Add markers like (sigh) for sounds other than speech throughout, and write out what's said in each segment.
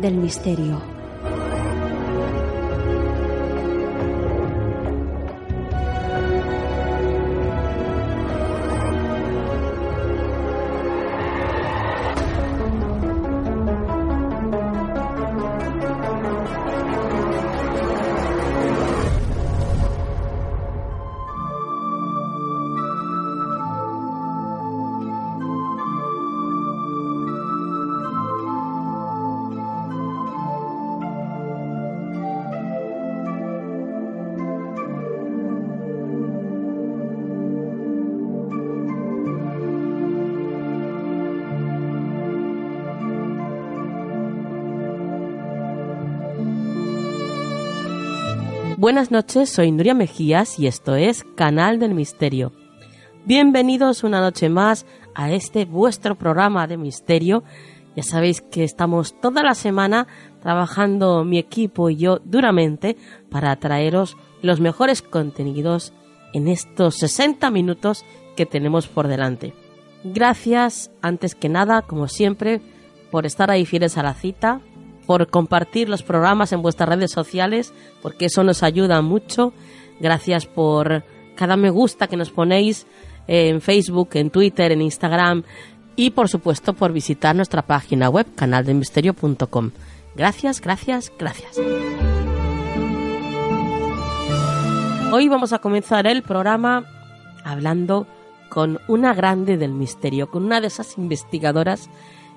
del misterio. Buenas noches, soy Nuria Mejías y esto es Canal del Misterio. Bienvenidos una noche más a este vuestro programa de misterio. Ya sabéis que estamos toda la semana trabajando mi equipo y yo duramente para traeros los mejores contenidos en estos 60 minutos que tenemos por delante. Gracias, antes que nada, como siempre, por estar ahí fieles a la cita, por compartir los programas en vuestras redes sociales, porque eso nos ayuda mucho. Gracias por cada me gusta que nos ponéis en Facebook, en Twitter, en Instagram y por supuesto por visitar nuestra página web canaldemisterio.com. Gracias, gracias, gracias. Hoy vamos a comenzar el programa hablando con una grande del misterio, con una de esas investigadoras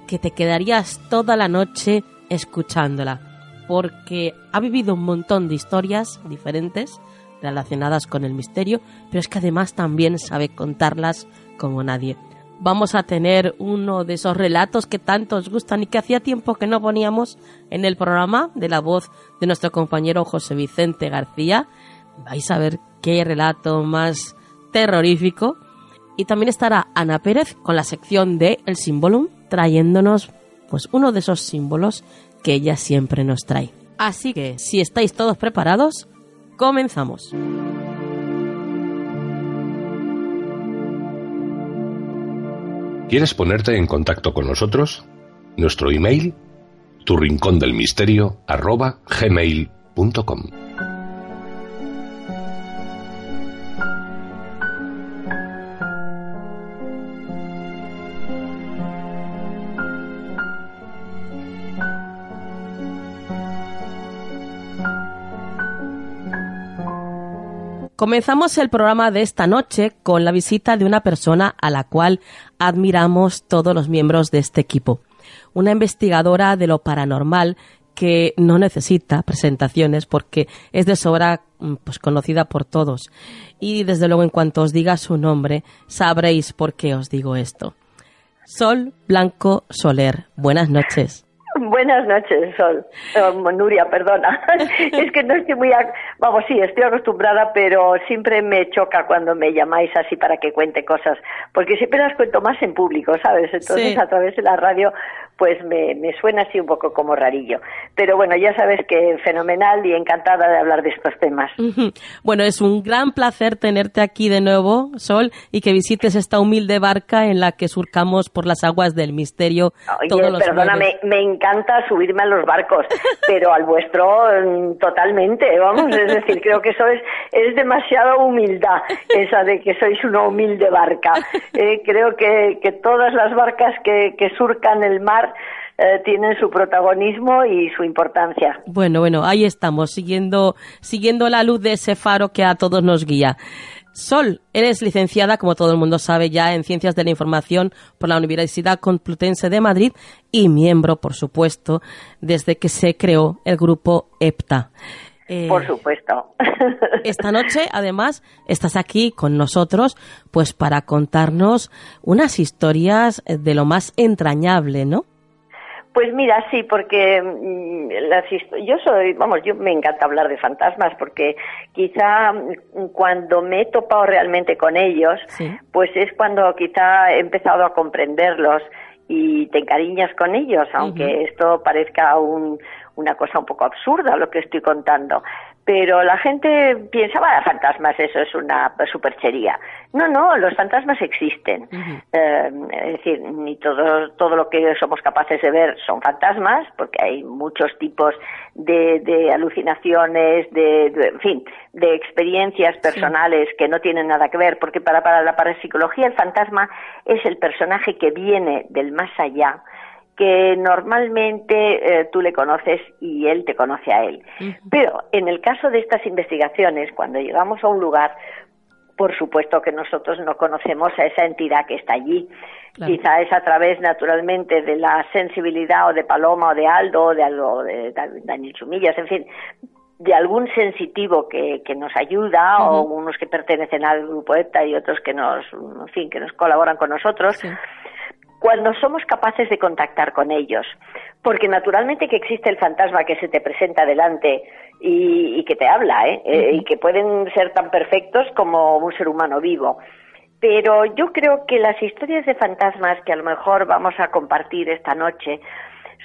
que te quedarías toda la noche escuchándola, porque ha vivido un montón de historias diferentes relacionadas con el misterio, pero es que además también sabe contarlas como nadie. Vamos a tener uno de esos relatos que tanto os gustan y que hacía tiempo que no poníamos en el programa de la voz de nuestro compañero José Vicente García. Vais a ver qué relato más terrorífico. Y también estará Ana Pérez con la sección de El Símbolum, trayéndonos pues uno de esos símbolos que ella siempre nos trae. Así que, si estáis todos preparados, comenzamos. ¿Quieres ponerte en contacto con nosotros? Nuestro email, tu rincón del misterio, arroba gmail.com. Comenzamos el programa de esta noche con la visita de una persona a la cual admiramos todos los miembros de este equipo. Una investigadora de lo paranormal que no necesita presentaciones porque es de sobra mm, pues, conocida por todos. Y desde luego en cuanto os diga su nombre sabréis por qué os digo esto. Sol Blanco Soler, buenas noches. (laughs) Buenas noches, Sol. Nuria, perdona. (laughs) es que no estoy muy... Vamos, sí, estoy acostumbrada, pero siempre me choca cuando me llamáis así para que cuente cosas, porque siempre las cuento más en público, ¿sabes? Entonces, a través de la radio, pues me, me suena así un poco como rarillo. Pero bueno, ya sabes que fenomenal y encantada de hablar de estos temas. Bueno, es un gran placer tenerte aquí de nuevo, Sol, y que visites esta humilde barca en la que surcamos por las aguas del misterio. Oye, perdóname, me encanta subirme a los barcos, (laughs) pero al vuestro mm, totalmente, vamos, es decir, creo que eso es, es demasiada humildad, esa de que sois una humilde barca. (laughs) Eh, creo que, que todas las barcas que, que surcan el mar eh, tienen su protagonismo y su importancia. Bueno, bueno, ahí estamos, siguiendo, siguiendo la luz de ese faro que a todos nos guía. Sol, eres licenciada, como todo el mundo sabe ya, en Ciencias de la Información por la Universidad Complutense de Madrid y miembro, por supuesto, desde que se creó el grupo EPTA. Eh, por supuesto. (laughs) Esta noche, además, estás aquí con nosotros, pues para contarnos unas historias de lo más entrañable, ¿no? Pues mira, sí, porque mm, las yo soy, vamos, yo me encanta hablar de fantasmas porque quizá mm, cuando me he topado realmente con ellos, pues es cuando quizá he empezado a comprenderlos y te encariñas con ellos, aunque esto parezca un, una cosa un poco absurda lo que estoy contando pero la gente piensa, fantasmas, eso es una superchería. No, no, los fantasmas existen. Eh, es decir, ni todo, todo lo que somos capaces de ver son fantasmas, porque hay muchos tipos de, alucinaciones, de, en fin, de experiencias personales que no tienen nada que ver, porque para, para la parapsicología el fantasma es el personaje que viene del más allá, que normalmente eh, tú le conoces y él te conoce a él. Pero en el caso de estas investigaciones, cuando llegamos a un lugar, por supuesto que nosotros no conocemos a esa entidad que está allí. Quizá es a través, naturalmente, de la sensibilidad o de Paloma o de Aldo o de, algo, de Daniel Chumillas, en fin, de algún sensitivo que, que nos ayuda o unos que pertenecen al grupo ETA y otros que nos, en fin, que nos colaboran con nosotros cuando somos capaces de contactar con ellos. Porque naturalmente que existe el fantasma que se te presenta delante y, que te habla, ¿eh? ¿eh? y que pueden ser tan perfectos como un ser humano vivo. Pero yo creo que las historias de fantasmas que a lo mejor vamos a compartir esta noche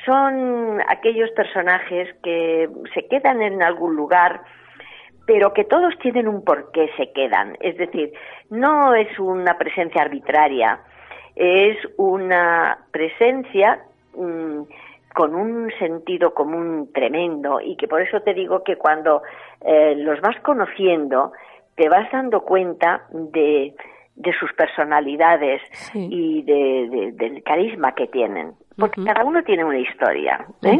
son aquellos personajes que se quedan en algún lugar, pero que todos tienen un por qué se quedan. Es decir, no es una presencia arbitraria, es una presencia mm, con un sentido común tremendo y que por eso te digo que cuando eh, los vas conociendo te vas dando cuenta de, de sus personalidades y de, del carisma que tienen. Porque cada uno tiene una historia. ¿eh?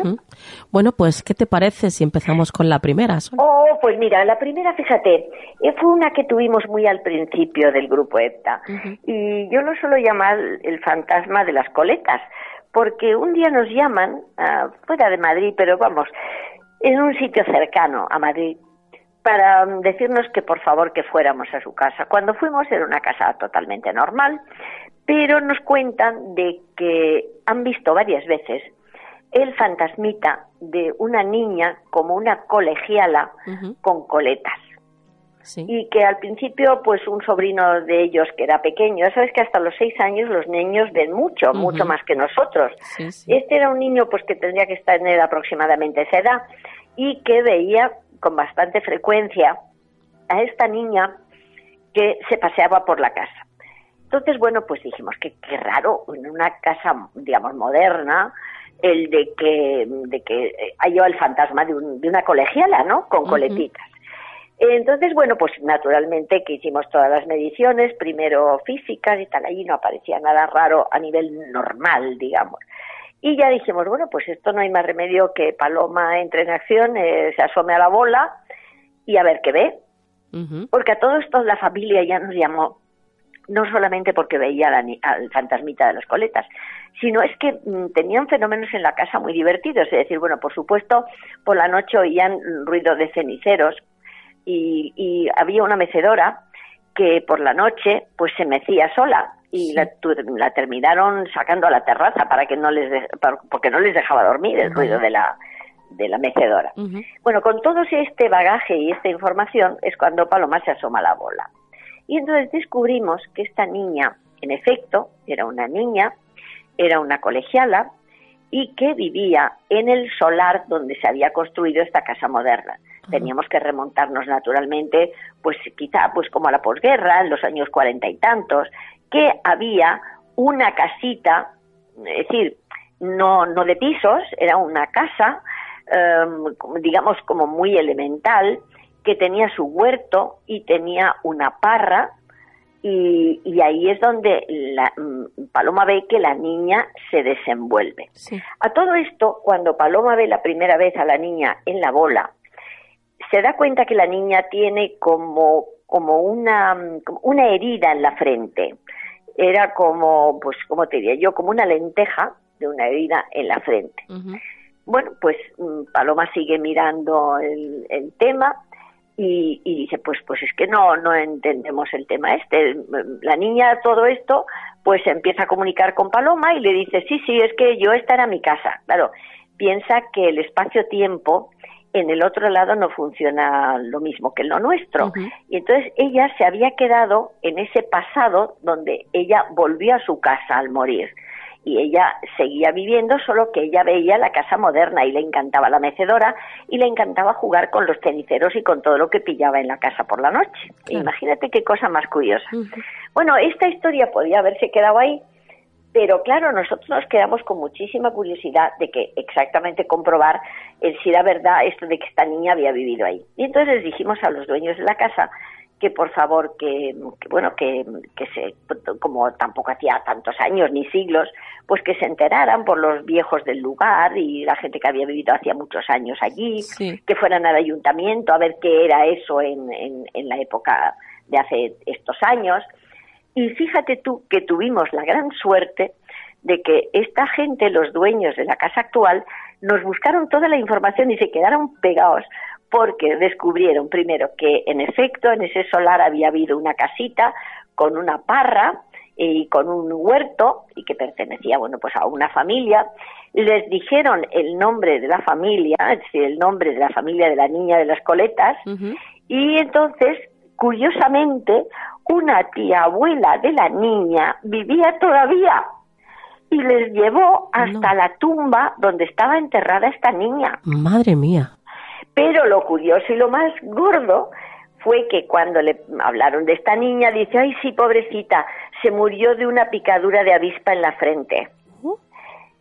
Bueno, pues, ¿qué te parece si empezamos con la primera? Oh, pues mira, la primera, fíjate, eh, fue una que tuvimos muy al principio del grupo EPTA. Y yo lo suelo llamar el fantasma de las coletas, porque un día nos llaman, uh, fuera de Madrid, pero vamos, en un sitio cercano a Madrid, para decirnos que por favor que fuéramos a su casa. Cuando fuimos era una casa totalmente normal, pero nos cuentan de que han visto varias veces el fantasmita de una niña como una colegiala con coletas. Y que al principio, pues un sobrino de ellos que era pequeño, ya sabes que hasta los seis años los niños ven mucho, mucho más que nosotros. Este era un niño pues que tendría que estar en aproximadamente esa edad y que veía con bastante frecuencia a esta niña que se paseaba por la casa. Entonces, bueno, pues dijimos que qué raro, en una casa, digamos, moderna, el de que, de que haya el fantasma de, una colegiala, ¿no? Con coletitas. Entonces, bueno, pues naturalmente que hicimos todas las mediciones, primero físicas y tal, allí no aparecía nada raro a nivel normal, digamos. Y ya dijimos, bueno, pues esto no hay más remedio que Paloma entre en acción, eh, se asome a la bola y a ver qué ve. Porque a todo esto la familia ya nos llamó, no solamente porque veía al fantasmita de las coletas, sino es que mm, tenían fenómenos en la casa muy divertidos. Es decir, bueno, por supuesto, por la noche oían ruido de ceniceros y, y había una mecedora que por la noche pues se mecía sola y la, la, terminaron sacando a la terraza para que no les porque no les dejaba dormir el ruido de la de la mecedora. Bueno, con todo este bagaje y esta información es cuando Paloma se asoma la bola. Y entonces descubrimos que esta niña, en efecto, era una niña, era una colegiala y que vivía en el solar donde se había construido esta casa moderna. Teníamos que remontarnos naturalmente, pues quizá pues como a la posguerra, en los años cuarenta y tantos, que había una casita, es decir, no, no de pisos, era una casa, em, digamos, como muy elemental, que tenía su huerto y tenía una parra, y, y ahí es donde la, mm, Paloma ve que la niña se desenvuelve. A todo esto, cuando Paloma ve la primera vez a la niña en la bola, se da cuenta que la niña tiene como, como una, una herida en la frente era como, pues, como te diría yo, como una lenteja de una herida en la frente. Bueno, pues mm, Paloma sigue mirando el, tema y, dice, pues, pues es que no, no entendemos el tema este. La niña, todo esto, pues empieza a comunicar con Paloma y le dice, sí, sí, es que yo esta era mi casa. Claro, piensa que el espacio-tiempo en el otro lado no funciona lo mismo que en lo nuestro. Y entonces ella se había quedado en ese pasado donde ella volvió a su casa al morir y ella seguía viviendo, solo que ella veía la casa moderna y le encantaba la mecedora y le encantaba jugar con los ceniceros y con todo lo que pillaba en la casa por la noche. Imagínate qué cosa más curiosa. Bueno, esta historia podía haberse quedado ahí, pero claro, nosotros nos quedamos con muchísima curiosidad de que exactamente comprobar si era verdad esto de que esta niña había vivido ahí. Y entonces les dijimos a los dueños de la casa que por favor que, bueno que, que, se como tampoco hacía tantos años ni siglos pues que se enteraran por los viejos del lugar y la gente que había vivido hacía muchos años allí que fueran al ayuntamiento a ver qué era eso en, en, en la época de hace estos años. Y fíjate tú que tuvimos la gran suerte de que esta gente, los dueños de la casa actual, nos buscaron toda la información y se quedaron pegados porque descubrieron primero que en efecto en ese solar había habido una casita con una parra y con un huerto y que pertenecía bueno pues a una familia les dijeron el nombre de la familia es decir el nombre de la familia de la niña de las coletas y entonces curiosamente una tía abuela de la niña vivía todavía y les llevó hasta la tumba donde estaba enterrada esta niña. Madre mía. Pero lo curioso y lo más gordo fue que cuando le hablaron de esta niña, dice, ay, sí, pobrecita, se murió de una picadura de avispa en la frente.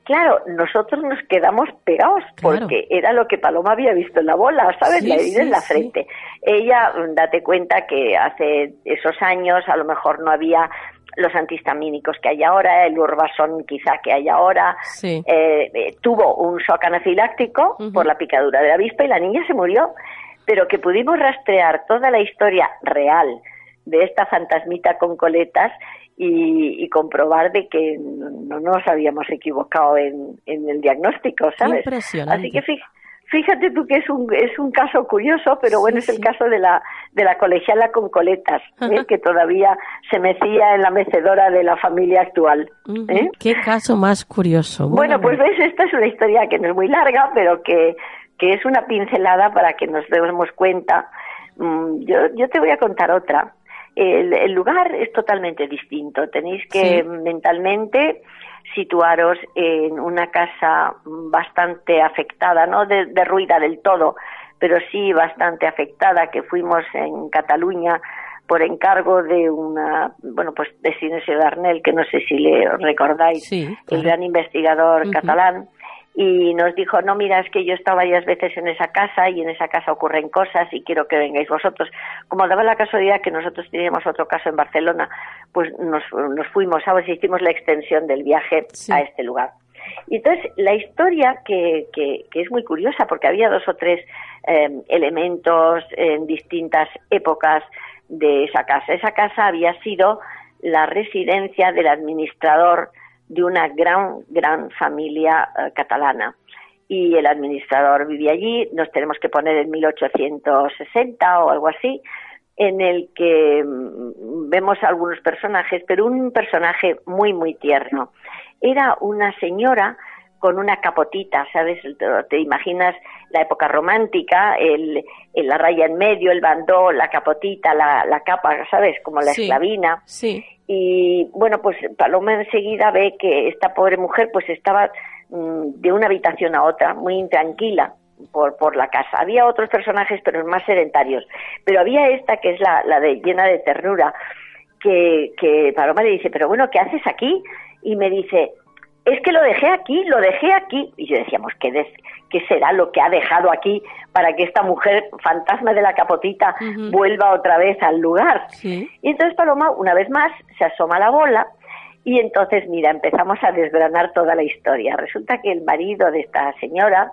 Claro, nosotros nos quedamos pegados porque era lo que Paloma había visto en la bola, ¿sabes? la herida en la frente. Ella, date cuenta que hace esos años a lo mejor no había los antihistamínicos que hay ahora, el urbasón quizá que hay ahora, eh, eh, tuvo un shock anafiláctico por la picadura de la avispa y la niña se murió, pero que pudimos rastrear toda la historia real de esta fantasmita con coletas y, comprobar de que no nos habíamos equivocado en, el diagnóstico, ¿sabes? Así que fíjate tú que es un, es un caso curioso, pero bueno, es el caso de la, de la colegiala con coletas, ¿eh? que todavía se mecía en la mecedora de la familia actual. ¿eh? Qué caso más curioso. Bueno, pues ves, esta es una historia que no es muy larga, pero que, que es una pincelada para que nos demos cuenta. Mm, yo, yo te voy a contar otra. El, el lugar es totalmente distinto. Tenéis que mentalmente situaros en una casa bastante afectada, no derruida del todo, pero sí bastante afectada, que fuimos en Cataluña por encargo de una, bueno, pues de Sinesio Darnell, que no sé si le recordáis, el gran investigador catalán, y nos dijo, no, mira, es que yo he estado varias veces en esa casa y en esa casa ocurren cosas y quiero que vengáis vosotros. Como daba la casualidad que nosotros teníamos otro caso en Barcelona, pues nos, nos fuimos, ¿sabes? Hicimos la extensión del viaje a este lugar. Y entonces la historia que, que, es muy curiosa porque había dos o tres em, elementos en distintas épocas de esa casa. Esa casa había sido la residencia del administrador de una gran, gran familia eh, catalana. Y el administrador vivía allí, nos tenemos que poner en 1860 o algo así, en el que mm, vemos algunos personajes, pero un personaje muy, muy tierno. Era una señora con una capotita, ¿sabes? Te imaginas la época romántica, el, la raya en medio, el bandó, la capotita, la, la capa, ¿sabes? Como la esclavina. Sí. Y bueno, pues Paloma enseguida ve que esta pobre mujer pues estaba mm, de una habitación a otra, muy intranquila por, por la casa. Había otros personajes, pero más sedentarios. Pero había esta que es la, la de llena de ternura, que, que Paloma le dice, pero bueno, ¿qué haces aquí? Y me dice, es que lo dejé aquí, lo dejé aquí. Y yo decíamos, ¿qué, ¿qué será lo que ha dejado aquí para que esta mujer fantasma de la capotita vuelva otra vez al lugar? Y entonces Paloma, una vez más, se asoma la bola y entonces, mira, empezamos a desgranar toda la historia. Resulta que el marido de esta señora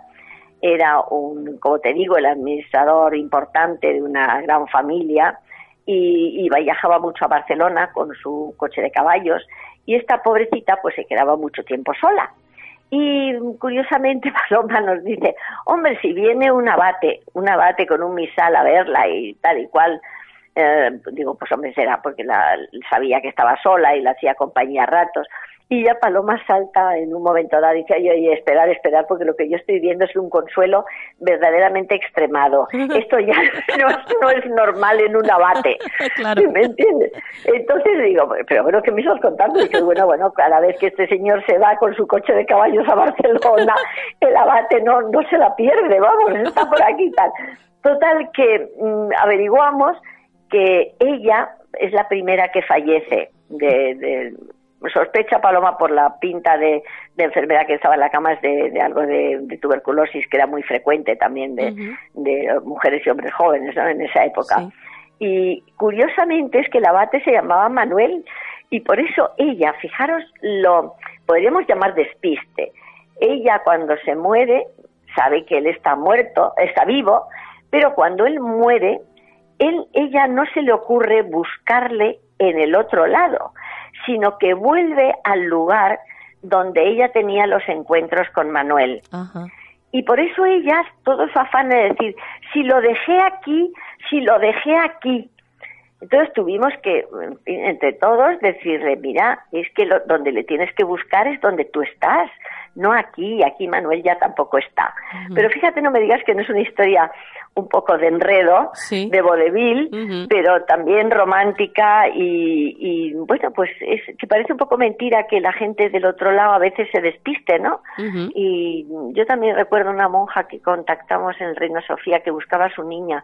era un, como te digo, el administrador importante de una gran familia y, y viajaba mucho a Barcelona con su coche de caballos y esta pobrecita pues se quedaba mucho tiempo sola. Y curiosamente (laughs) Paloma nos dice, hombre, si viene un abate, un abate con un misal a verla y tal y cual, eh, digo, pues hombre, será porque la, sabía que estaba sola y la hacía compañía a ratos. Y ya Paloma salta en un momento dado y dice, oye, oye, esperar, esperar, porque lo que yo estoy viendo es un consuelo verdaderamente extremado. (laughs) Esto ya (laughs) no, es normal en un abate. (laughs) ¿Me entiendes? Entonces digo, pero bueno, ¿qué me estás contando? Y que bueno, bueno, cada vez que este señor se va con su coche de caballos a Barcelona, el abate no, no se la pierde, vamos, está por aquí y tal. Total que mm, averiguamos que ella es la primera que fallece de sospecha Paloma por la pinta de, enfermedad que estaba en la cama es de, algo de, tuberculosis que era muy frecuente también de, mujeres y hombres jóvenes en esa época. Y curiosamente es que el abate se llamaba Manuel y por eso ella, fijaros, lo podríamos llamar despiste. Ella cuando se muere sabe que él está muerto, está vivo, pero cuando él muere, él, ella no se le ocurre buscarle en el otro lado sino que vuelve al lugar donde ella tenía los encuentros con Manuel. Y por eso ella, todo su afán de decir, si lo dejé aquí, si lo dejé aquí. Entonces tuvimos que, entre todos, decirle, mira, es que lo, donde le tienes que buscar es donde tú estás no aquí, aquí Manuel ya tampoco está. Pero fíjate, no me digas que no es una historia un poco de enredo, de vodevil, pero también romántica y, bueno, pues es que parece un poco mentira que la gente del otro lado a veces se despiste, ¿no? Y yo también recuerdo una monja que contactamos en el Reino Sofía que buscaba a su niña,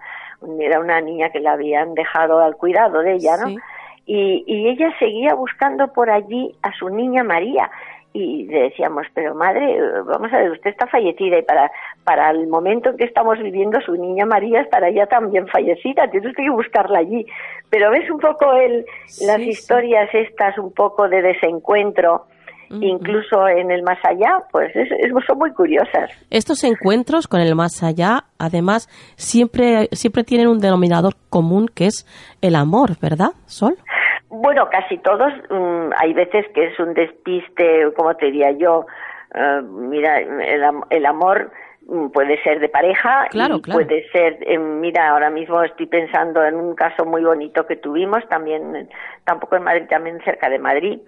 era una niña que la habían dejado al cuidado de ella, ¿no? Y, y, ella seguía buscando por allí a su niña María y le decíamos, pero madre, vamos a ver, usted está fallecida y para, para el momento en que estamos viviendo su niña María estará ya también fallecida, tienes que buscarla allí. Pero ves un poco el, las historias estas, un poco de desencuentro, incluso en el más allá, pues es, son muy curiosas. Estos encuentros con el más allá, además, siempre, siempre tienen un denominador común que es el amor, ¿verdad, Sol? Bueno, casi todos. Mm, hay veces que es un despiste, como te diría yo. Eh, mira, el, amor mm, puede ser de pareja y puede ser, eh, mira, ahora mismo estoy pensando en un caso muy bonito que tuvimos también, tampoco en Madrid, también cerca de Madrid.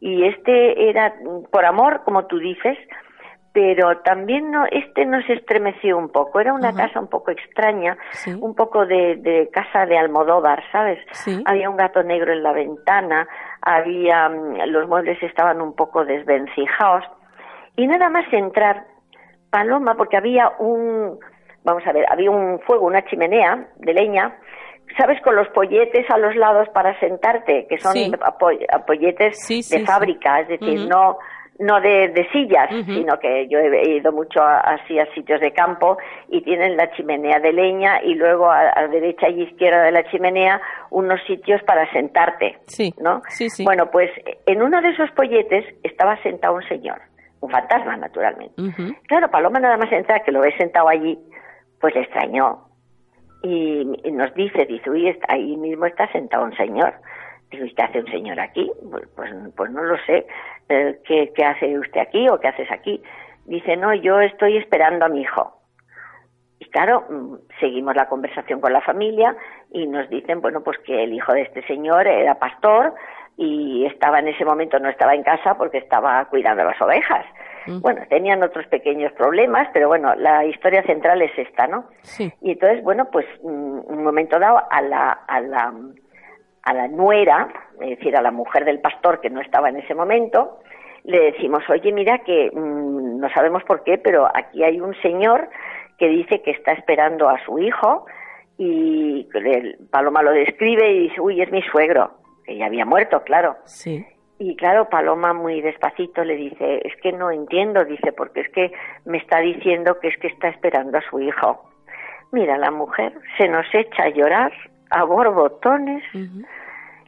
Y este era mm, por amor, como tú dices, pero también no, este nos estremeció un poco. Era una casa un poco extraña, un poco de, casa de Almodóvar, ¿sabes? Había un gato negro en la ventana, había mm, los muebles estaban un poco desvencijados y nada más entrar Paloma porque había un vamos a ver, había un fuego, una chimenea de leña ¿sabes? Con los polletes a los lados para sentarte, que son polletes de fábrica, es decir, no no de, de sillas, sino que yo he ido mucho así a sitios de campo y tienen la chimenea de leña y luego a, derecha y izquierda de la chimenea unos sitios para sentarte, sí, ¿no? Sí, sí. Bueno, pues en uno de esos polletes estaba sentado un señor, un fantasma naturalmente. Claro, Paloma nada más entrar que lo ve sentado allí, pues le extrañó y, nos dice, dice, uy, ahí mismo está sentado un señor. ¿Y qué hace un señor aquí? Pues, pues, pues no lo sé. Eh, ¿qué, ¿qué hace usted aquí o qué haces aquí? Dice, no, yo estoy esperando a mi hijo. Y claro, mm, seguimos la conversación con la familia y nos dicen, bueno, pues que el hijo de este señor era pastor y estaba en ese momento, no estaba en casa porque estaba cuidando las ovejas. Mm. Bueno, tenían otros pequeños problemas, pero bueno, la historia central es esta, ¿no? Sí. Y entonces, bueno, pues mm, un momento dado a la, a la a la nuera, es decir, a la mujer del pastor que no estaba en ese momento, le decimos, oye, mira que mm, no sabemos por qué, pero aquí hay un señor que dice que está esperando a su hijo y el Paloma lo describe y dice, uy, es mi suegro, que ya había muerto, claro. Sí. Y claro, Paloma muy despacito le dice, es que no entiendo, dice, porque es que me está diciendo que es que está esperando a su hijo. Mira, la mujer se nos echa a llorar a borbotones.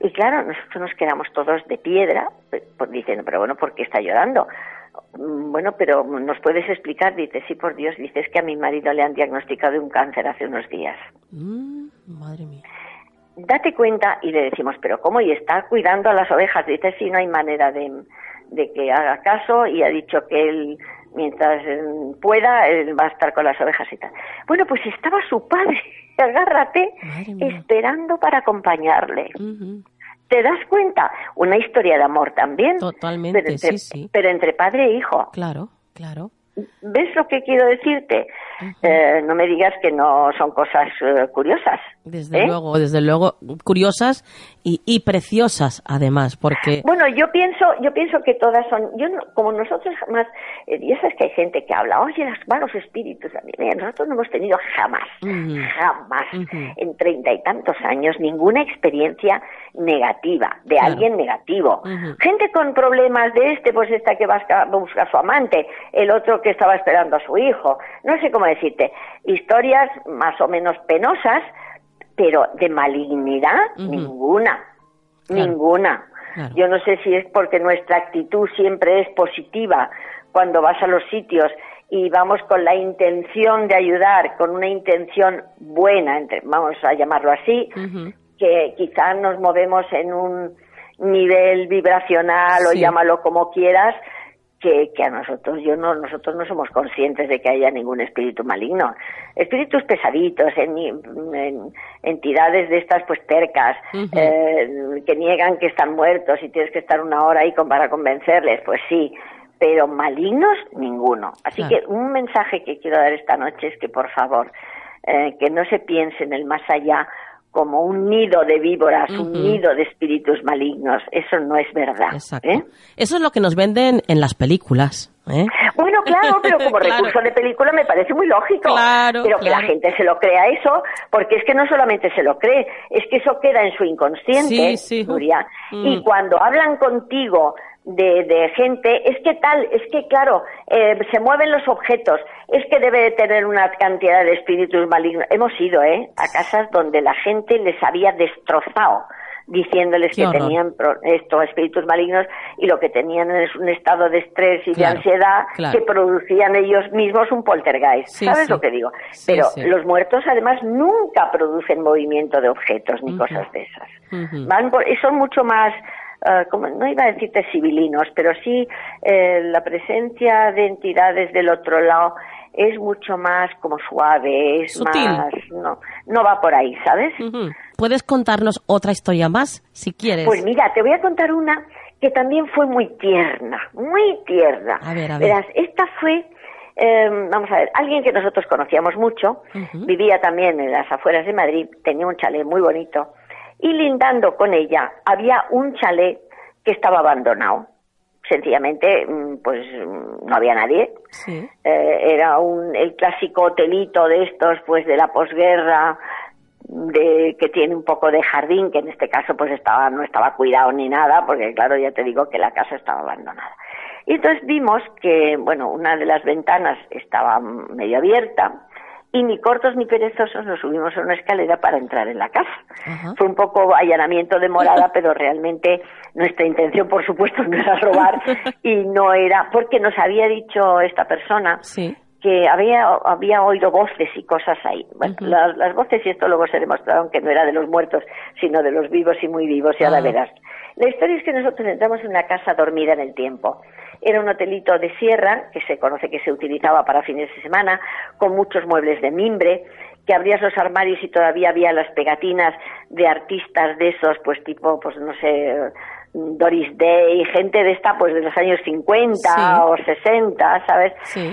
Y claro, nosotros nos quedamos todos de piedra, pues, diciendo, pero bueno, ¿por qué está llorando? Mm, bueno, pero ¿nos puedes explicar? Dice, sí, por Dios, dices que a mi marido le han diagnosticado un cáncer hace unos días. Mm, madre mía. Date cuenta y le decimos, pero ¿cómo? Y está cuidando a las ovejas. Dice, sí, no hay manera de, de que haga caso y ha dicho que él mientras eh, pueda él va a estar con las ovejas y tal. Bueno, pues estaba su padre, agárrate, esperando para acompañarle. ¿Te das cuenta? Una historia de amor también. Totalmente, sí, sí. Pero entre padre e hijo. Claro, claro. ¿Ves lo que quiero decirte? Eh, no me digas que no son cosas eh, curiosas. Desde ¿eh? luego, desde luego, curiosas y, preciosas, además, porque... Bueno, yo pienso, yo pienso que todas son, yo como nosotros jamás, ya sabes que hay gente que habla, oye, los malos espíritus, nosotros no hemos tenido jamás, jamás, en treinta y tantos años, ninguna experiencia negativa, de alguien negativo. Gente con problemas de este, pues esta que va a buscar a su amante, el otro que estaba esperando a su hijo, no sé cómo decirte, historias más o menos penosas, pero de malignidad ninguna, ninguna. Yo no sé si es porque nuestra actitud siempre es positiva cuando vas a los sitios y vamos con la intención de ayudar, con una intención buena, entre, vamos a llamarlo así, que quizás nos movemos en un nivel vibracional o llámalo como quieras, que, a nosotros yo no nosotros no somos conscientes de que haya ningún espíritu maligno. Espíritus pesaditos en, entidades de estas pues tercas eh, que niegan que están muertos y tienes que estar una hora ahí para convencerles pues sí pero malignos ninguno. Así que un mensaje que quiero dar esta noche es que por favor eh, que no se piense en el más allá como un nido de víboras, un nido de espíritus malignos. Eso no es verdad. ¿eh? Eso es lo que nos venden en las películas. ¿eh? Bueno, claro, pero como (laughs) recurso de película me parece muy lógico. pero que la gente se lo crea eso, porque es que no solamente se lo cree, es que eso queda en su inconsciente, sí, Y mm. cuando hablan contigo de, de, gente, es que tal, es que claro, eh, se mueven los objetos, es que debe de tener una cantidad de espíritus malignos. Hemos ido, ¿eh? A casas donde la gente les había destrozado diciéndoles que tenían estos espíritus malignos y lo que tenían es un estado de estrés y de ansiedad que producían ellos mismos un poltergeist. ¿Sabes lo que digo? Pero los muertos además nunca producen movimiento de objetos ni cosas de esas. Van son mucho más Ah, como, no iba a decirte civilinos, pero sí eh, la presencia de entidades del otro lado es mucho más como suave, es más, no, no va por ahí, ¿sabes? ¿Puedes contarnos otra historia más, si quieres? Pues mira, te voy a contar una que también fue muy tierna, muy tierna. A ver, a ver. Verás, esta fue, em, vamos a ver, alguien que nosotros conocíamos mucho, vivía también en las afueras de Madrid, tenía un chalet muy bonito, y lindando con ella había un chalet que estaba abandonado. Sencillamente, mm, pues mm, no había nadie. Eh, era un, el clásico hotelito de estos, pues de la posguerra, de, que tiene un poco de jardín, que en este caso pues estaba, no estaba cuidado ni nada, porque claro, ya te digo que la casa estaba abandonada. Y entonces vimos que, bueno, una de las ventanas estaba medio abierta, y ni cortos ni perezosos nos subimos a una escalera para entrar en la casa. Fue un poco allanamiento de morada, (laughs) pero realmente nuestra intención, por supuesto, no era robar (laughs) y no era, porque nos había dicho esta persona que había, había oído voces y cosas ahí. Bueno, las, voces, y esto luego se demostraron que no era de los muertos, sino de los vivos y muy vivos, y ahora ah. verás. La historia es que nosotros entramos en una casa dormida en el tiempo. Era un hotelito de sierra, que se conoce que se utilizaba para fines de semana, con muchos muebles de mimbre, que abrías los armarios y todavía había las pegatinas de artistas de esos, pues tipo, pues no sé, Doris Day, gente de esta, pues de los años 50 o 60, ¿sabes?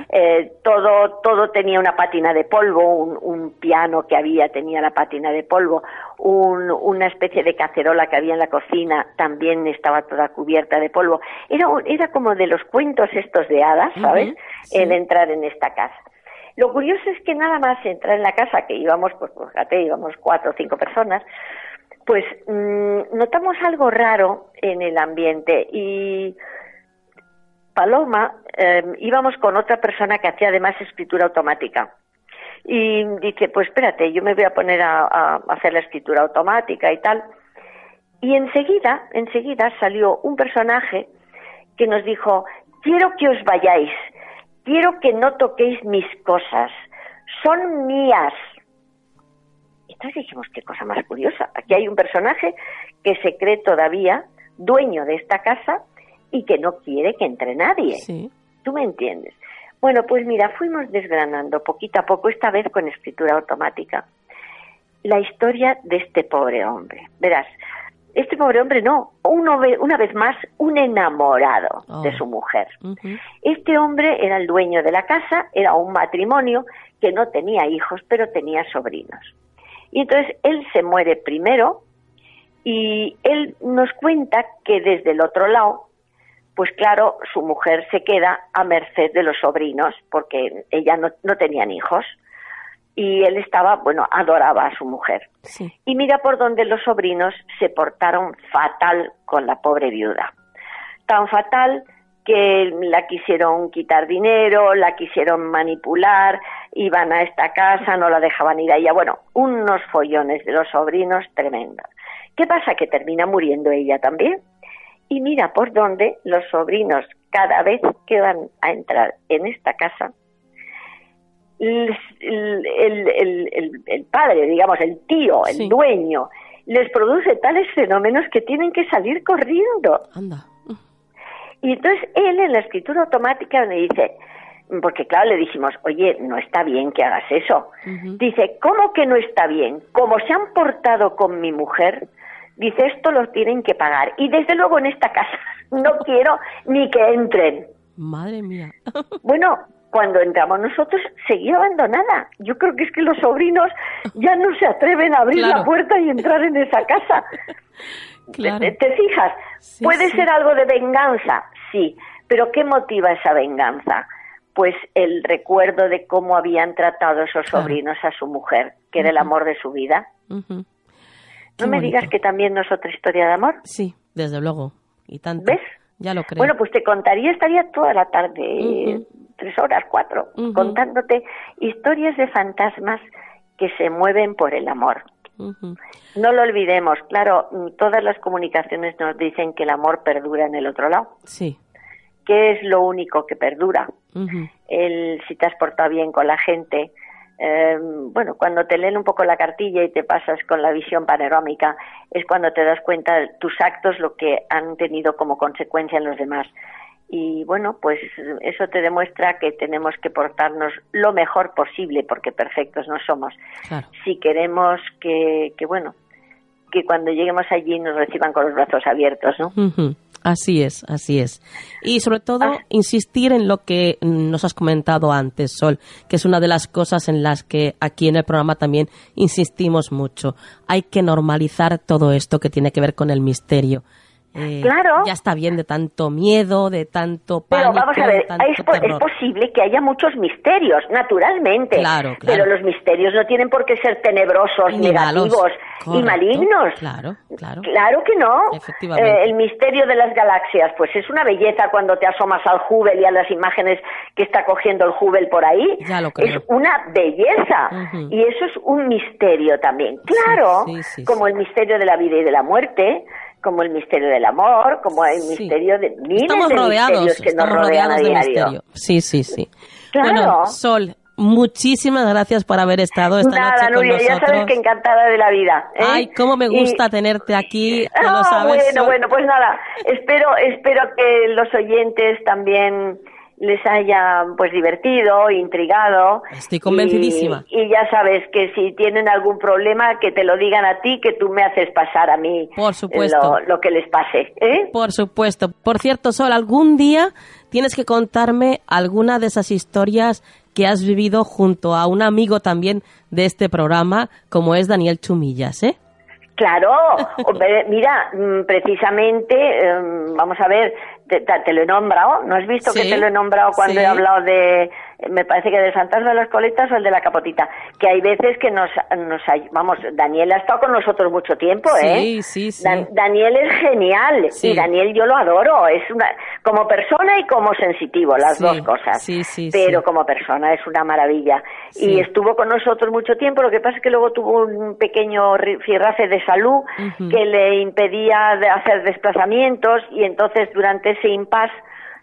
Eh, todo, todo tenía una pátina de polvo, un, piano que había tenía la pátina de polvo, un, una especie de cacerola que había en la cocina también estaba toda cubierta de polvo. Era, era como de los cuentos estos de hadas, ¿sabes? El entrar en esta casa. Lo curioso es que nada más entrar en la casa, que íbamos, pues fíjate, íbamos cuatro o cinco personas, pues mm, notamos algo raro en el ambiente y Paloma em, íbamos con otra persona que hacía además escritura automática. Y dice, pues espérate, yo me voy a poner a, a, hacer la escritura automática y tal. Y enseguida, enseguida salió un personaje que nos dijo, quiero que os vayáis, quiero que no toquéis mis cosas, son mías. Entonces dijimos, qué cosa más curiosa. Aquí hay un personaje que se cree todavía dueño de esta casa y que no quiere que entre nadie. Sí. ¿Tú me entiendes? Bueno, pues mira, fuimos desgranando poquito a poco, esta vez con escritura automática, la historia de este pobre hombre. Verás, este pobre hombre no, uno, una vez más, un enamorado Oh. de su mujer. Este hombre era el dueño de la casa, era un matrimonio que no tenía hijos, pero tenía sobrinos. Y entonces él se muere primero y él nos cuenta que desde el otro lado, pues claro, su mujer se queda a merced de los sobrinos, porque ella no, no tenían hijos. Y él estaba, bueno, adoraba a su mujer. Sí. Y mira por dónde los sobrinos se portaron fatal con la pobre viuda. Tan fatal que la quisieron quitar dinero, la quisieron manipular, iban a esta casa, no la dejaban ir a ella. Bueno, unos follones de los sobrinos tremendos. ¿Qué pasa? Que termina muriendo ella también. Y mira por dónde los sobrinos, cada vez que van a entrar en esta casa, el, el- el- el- el padre, digamos, el tío, el Sí. dueño, les produce tales fenómenos que tienen que salir corriendo. Anda. Y entonces él en la escritura automática me dice, porque claro, le dijimos, oye, no está bien que hagas eso. Dice, ¿cómo que no está bien? Como se han portado con mi mujer, dice, esto lo tienen que pagar. Y desde luego en esta casa (laughs) no quiero ni que entren. Madre mía. (laughs) Bueno, cuando entramos nosotros seguía abandonada. Yo creo que es que los sobrinos ya no se atreven a abrir Claro. la puerta y entrar en esa casa. (laughs) Claro. ¿Te, te fijas? Sí, ¿Puede sí. ser algo de venganza? Sí. ¿Pero qué motiva esa venganza? Pues el recuerdo de cómo habían tratado esos Claro. sobrinos a su mujer, que era el amor de su vida. No me digas que también no es otra historia de amor. Sí, desde luego. Y tanto. ¿Ves? Ya lo creo. Bueno, pues te contaría, estaría toda la tarde, tres horas, cuatro, contándote historias de fantasmas que se mueven por el amor. No lo olvidemos, claro, todas las comunicaciones nos dicen que el amor perdura en el otro lado. Sí. ¿Qué es lo único que perdura? El si te has portado bien con la gente. eh, bueno, cuando te leen un poco la cartilla y te pasas con la visión panorámica, es cuando te das cuenta de tus actos lo que han tenido como consecuencia en los demás. Y bueno, pues eso te demuestra que tenemos que portarnos lo mejor posible, porque perfectos no somos. Claro. Si queremos que, que bueno, que cuando lleguemos allí nos reciban con los brazos abiertos, ¿no? Así es, así es. Y sobre todo, Ah. insistir en lo que nos has comentado antes, Sol, que es una de las cosas en las que aquí en el programa también insistimos mucho. Hay que normalizar todo esto que tiene que ver con el misterio. Eh, Claro. Ya está bien de tanto miedo, de tanto Pero pánico, vamos a ver, es, po- es terror. posible que haya muchos misterios, naturalmente. Claro, claro. Pero los misterios no tienen por qué ser tenebrosos, negativos y malignos. Claro, claro. Claro que no. Efectivamente. Eh, el misterio de las galaxias, pues es una belleza cuando te asomas al Hubble y a las imágenes que está cogiendo el Hubble por ahí. Ya lo creo. Es una belleza. Y eso es un misterio también. Claro, sí, sí, como el misterio de la vida y de la muerte, como el misterio del amor, como el Sí. misterio de miles Estamos de rodeados, misterios que nos rodean a diario. misterio. Sí, sí, sí. Claro. Bueno, Sol, muchísimas gracias por haber estado esta Nada, noche con Nuria, ya nosotros. sabes que encantada de la vida. ¿eh? Ay, cómo me Y- gusta tenerte aquí, tú lo Ah, sabes. bueno, Sol. bueno, pues nada, espero, espero que los oyentes también les haya pues divertido, intrigado. Estoy convencidísima. Y, y ya sabes que si tienen algún problema, que te lo digan a ti, que tú me haces pasar a mí Por supuesto. Lo, lo que les pase. ¿eh? Por supuesto. Por cierto, Sol, algún día tienes que contarme alguna de esas historias que has vivido junto a un amigo también de este programa, como es Daniel Chumillas, ¿eh? Claro, (laughs) mira, mm, precisamente, em, vamos a ver, te, te- lo he nombrado, ¿no has visto Sí, que te lo he nombrado cuando sí. he hablado de, me parece que del fantasma de las coletas o el de la capotita? Que hay veces que nos, nos vamos, Daniel ha estado con nosotros mucho tiempo, ¿eh? Sí, sí, sí. Dan- Daniel es genial Sí. y Daniel yo lo adoro, es una, como persona y como sensitivo, las Sí, dos cosas. sí, sí, Pero sí. como persona es una maravilla. Sí. Y estuvo con nosotros mucho tiempo, lo que pasa es que luego tuvo un pequeño firrafe de salud que le impedía de hacer desplazamientos y entonces durante ese impasse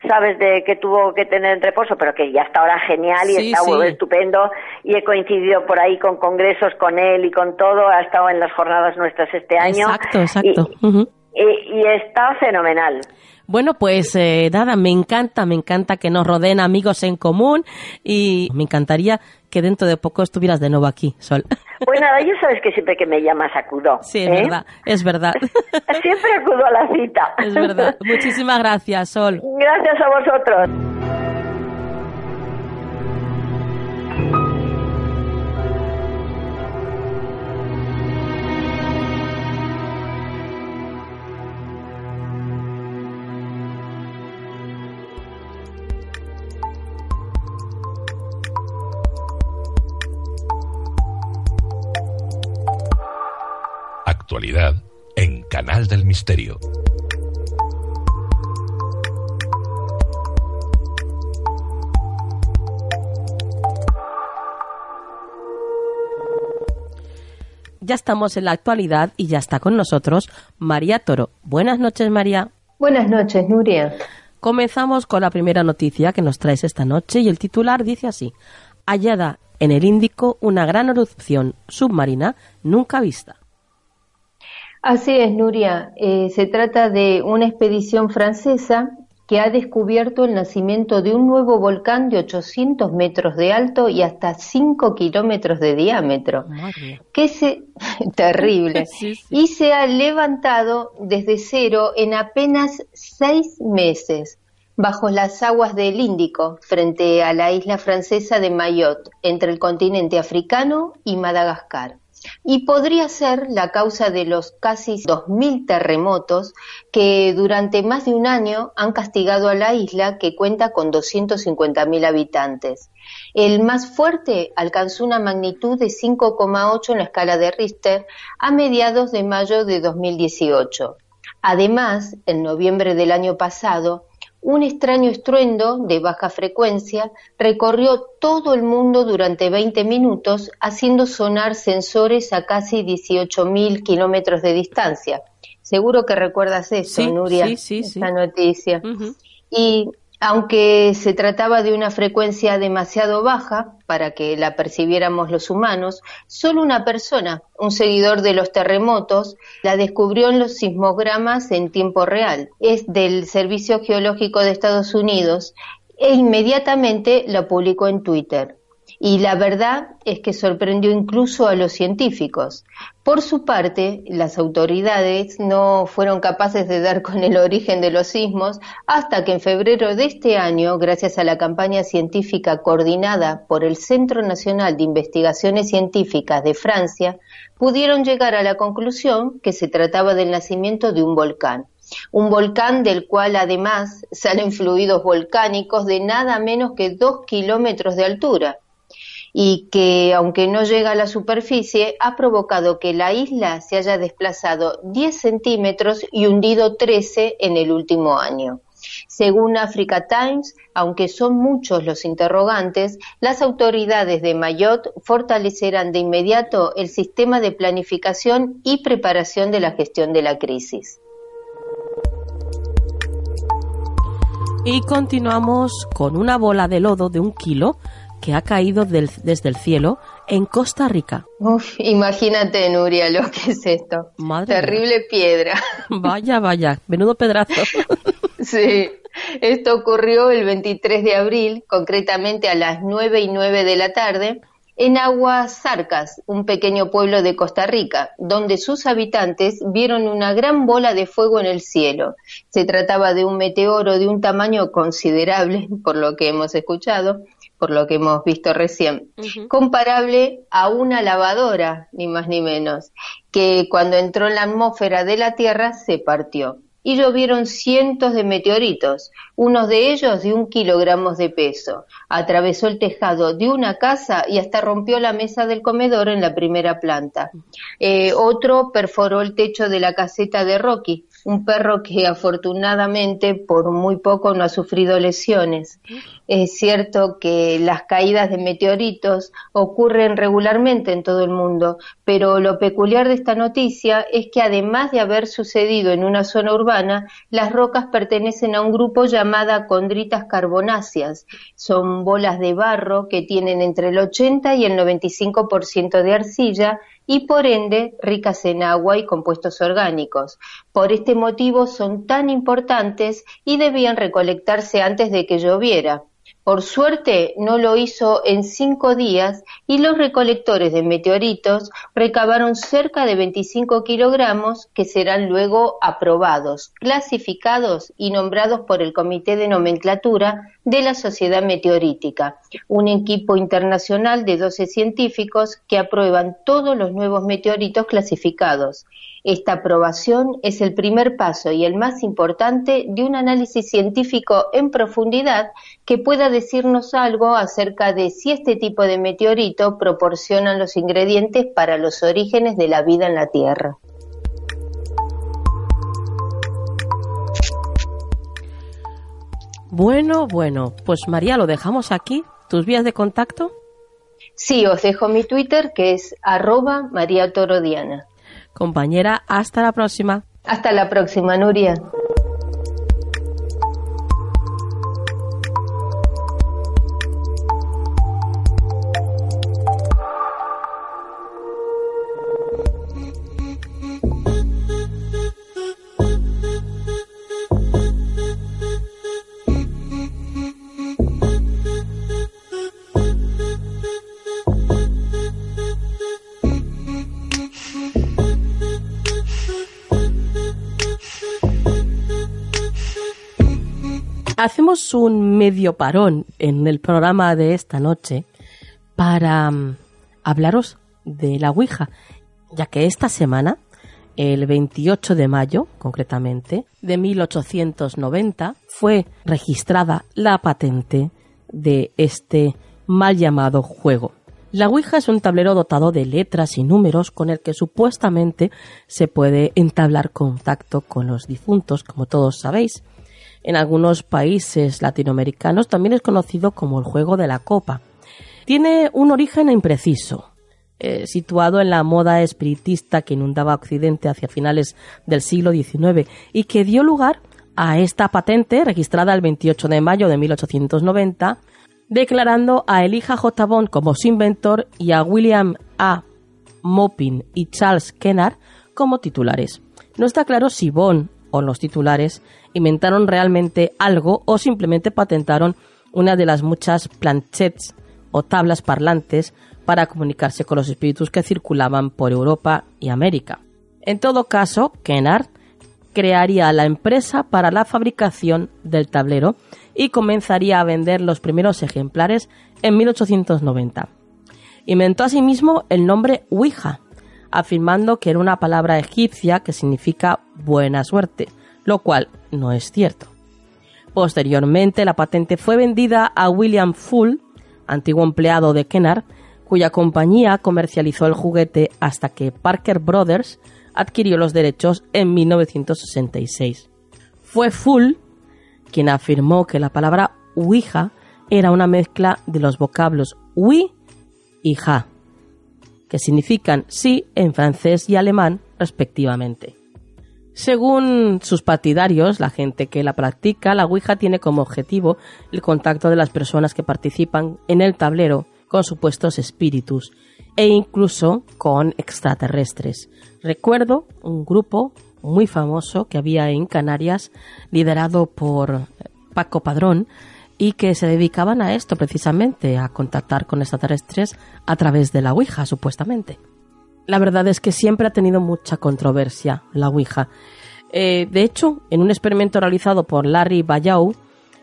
sabes de que tuvo que tener en reposo, pero que ya está ahora genial y Sí, está sí. estupendo y he coincidido por ahí con congresos con él y con todo, ha estado en las jornadas nuestras este año. Exacto, exacto. Y, y- y está fenomenal. Bueno, pues eh, nada, me encanta, me encanta que nos rodeen amigos en común y me encantaría que dentro de poco estuvieras de nuevo aquí, Sol. (laughs) Pues nada, ya sabes que siempre que me llamas acudo. Sí, es ¿eh? verdad, es verdad. (laughs) Siempre acudo a la cita. Es verdad. Muchísimas gracias, Sol. Gracias a vosotros. Actualidad en Canal del Misterio. Ya estamos en la actualidad y ya está con nosotros María Toro. Buenas noches, María. Buenas noches, Nuria. Comenzamos con la primera noticia que nos traes esta noche y el titular dice así. Hallada en el Índico una gran erupción submarina nunca vista. Así es, Nuria. Eh, se trata de una expedición francesa que ha descubierto el nacimiento de un nuevo volcán de 800 metros de alto y hasta 5 kilómetros de diámetro. Madre. Que se... (laughs) Terrible. (laughs) Sí, sí. Y se ha levantado desde cero en apenas seis meses bajo las aguas del Índico, frente a la isla francesa de Mayotte, entre el continente africano y Madagascar. Y podría ser la causa de los casi 2.000 terremotos que durante más de un año han castigado a la isla que cuenta con 250.000 habitantes. El más fuerte alcanzó una magnitud de 5,8 en la escala de Richter a mediados de mayo de 2018. Además, en noviembre del año pasado, un extraño estruendo de baja frecuencia recorrió todo el mundo durante 20 minutos, haciendo sonar sensores a casi 18.000 kilómetros de distancia. Seguro que recuerdas eso, Sí, Nuria, sí, noticia. Y aunque se trataba de una frecuencia demasiado baja para que la percibiéramos los humanos, solo una persona, un seguidor de los terremotos, la descubrió en los sismogramas en tiempo real. Es del Servicio Geológico de Estados Unidos e inmediatamente la publicó en Twitter. Y la verdad es que sorprendió incluso a los científicos. Por su parte, las autoridades no fueron capaces de dar con el origen de los sismos hasta que en febrero de este año, gracias a la campaña científica coordinada por el Centro Nacional de Investigaciones Científicas de Francia, pudieron llegar a la conclusión que se trataba del nacimiento de un volcán. Un volcán del cual además salen fluidos volcánicos de nada menos que dos kilómetros de altura y que, aunque no llega a la superficie, ha provocado que la isla se haya desplazado 10 centímetros y hundido 13 en el último año. Según Africa Times, aunque son muchos los interrogantes, las autoridades de Mayotte fortalecerán de inmediato el sistema de planificación y preparación de la gestión de la crisis. Y continuamos con una bola de lodo de un kilo que ha caído del- desde el cielo en Costa Rica. Uf, imagínate, Nuria, lo que es esto. Madre Terrible piedra. (laughs) Vaya, vaya, menudo pedazo. (laughs) Sí, esto ocurrió el 23 de abril, concretamente a las 9 y 9 de la tarde, en Aguas Zarcas, un pequeño pueblo de Costa Rica, donde sus habitantes vieron una gran bola de fuego en el cielo. Se trataba de un meteoro de un tamaño considerable, por lo que hemos escuchado, por lo que hemos visto recién, comparable a una lavadora, ni más ni menos, que cuando entró en la atmósfera de la Tierra se partió y llovieron cientos de meteoritos, unos de ellos de un kilogramo de peso. Atravesó el tejado de una casa y hasta rompió la mesa del comedor en la primera planta. Eh, otro perforó el techo de la caseta de Rocky, un perro que afortunadamente por muy poco no ha sufrido lesiones. Es cierto que las caídas de meteoritos ocurren regularmente en todo el mundo, pero lo peculiar de esta noticia es que además de haber sucedido en una zona urbana, las rocas pertenecen a un grupo llamada condritas carbonáceas. Son bolas de barro que tienen entre el 80 y el 95% de arcilla y por ende ricas en agua y compuestos orgánicos. Por este motivo son tan importantes y debían recolectarse antes de que lloviera. Por suerte no lo hizo en cinco días y los recolectores de meteoritos recabaron cerca de 25 kilogramos que serán luego aprobados, clasificados y nombrados por el Comité de Nomenclatura de la Sociedad Meteorítica, un equipo internacional de 12 científicos que aprueban todos los nuevos meteoritos clasificados. Esta aprobación es el primer paso y el más importante de un análisis científico en profundidad que pueda decirnos algo acerca de si este tipo de meteorito proporcionan los ingredientes para los orígenes de la vida en la Tierra. Bueno, bueno, pues María, lo dejamos aquí. ¿Tus vías de contacto? Sí, os dejo mi Twitter que es arroba María. Compañera, hasta la próxima. Hasta la próxima, Nuria. Hacemos un medio parón en el programa de esta noche para mm, hablaros de la Ouija, ya que esta semana, el 28 de mayo concretamente, de 1890, fue registrada la patente de este mal llamado juego. La Ouija es un tablero dotado de letras y números con el que supuestamente se puede entablar contacto con los difuntos, como todos sabéis en algunos países latinoamericanos también es conocido como el juego de la copa. Tiene un origen impreciso, eh, situado en la moda espiritista que inundaba Occidente hacia finales del siglo XIX y que dio lugar a esta patente registrada el 28 de mayo de 1890, declarando a Elijah J. Bond como su inventor y a William A. Mopin y Charles Kennard como titulares. No está claro si Bond o los titulares inventaron realmente algo o simplemente patentaron una de las muchas planchets o tablas parlantes para comunicarse con los espíritus que circulaban por Europa y América. En todo caso, Kennard crearía la empresa para la fabricación del tablero y comenzaría a vender los primeros ejemplares en 1890. Inventó asimismo el nombre Ouija, afirmando que era una palabra egipcia que significa buena suerte, lo cual no es cierto. Posteriormente, la patente fue vendida a William Full, antiguo empleado de Kennard, cuya compañía comercializó el juguete hasta que Parker Brothers adquirió los derechos en 1966. Fue Full quien afirmó que la palabra Ouija era una mezcla de los vocablos oui y ja, que significan sí en francés y alemán respectivamente. Según sus partidarios, la gente que la practica, la Ouija tiene como objetivo el contacto de las personas que participan en el tablero con supuestos espíritus e incluso con extraterrestres. Recuerdo un grupo muy famoso que había en Canarias liderado por Paco Padrón y que se dedicaban a esto precisamente, a contactar con extraterrestres a través de la Ouija, supuestamente. La verdad es que siempre ha tenido mucha controversia la Ouija. Eh, de hecho, en un experimento realizado por Larry Bayou,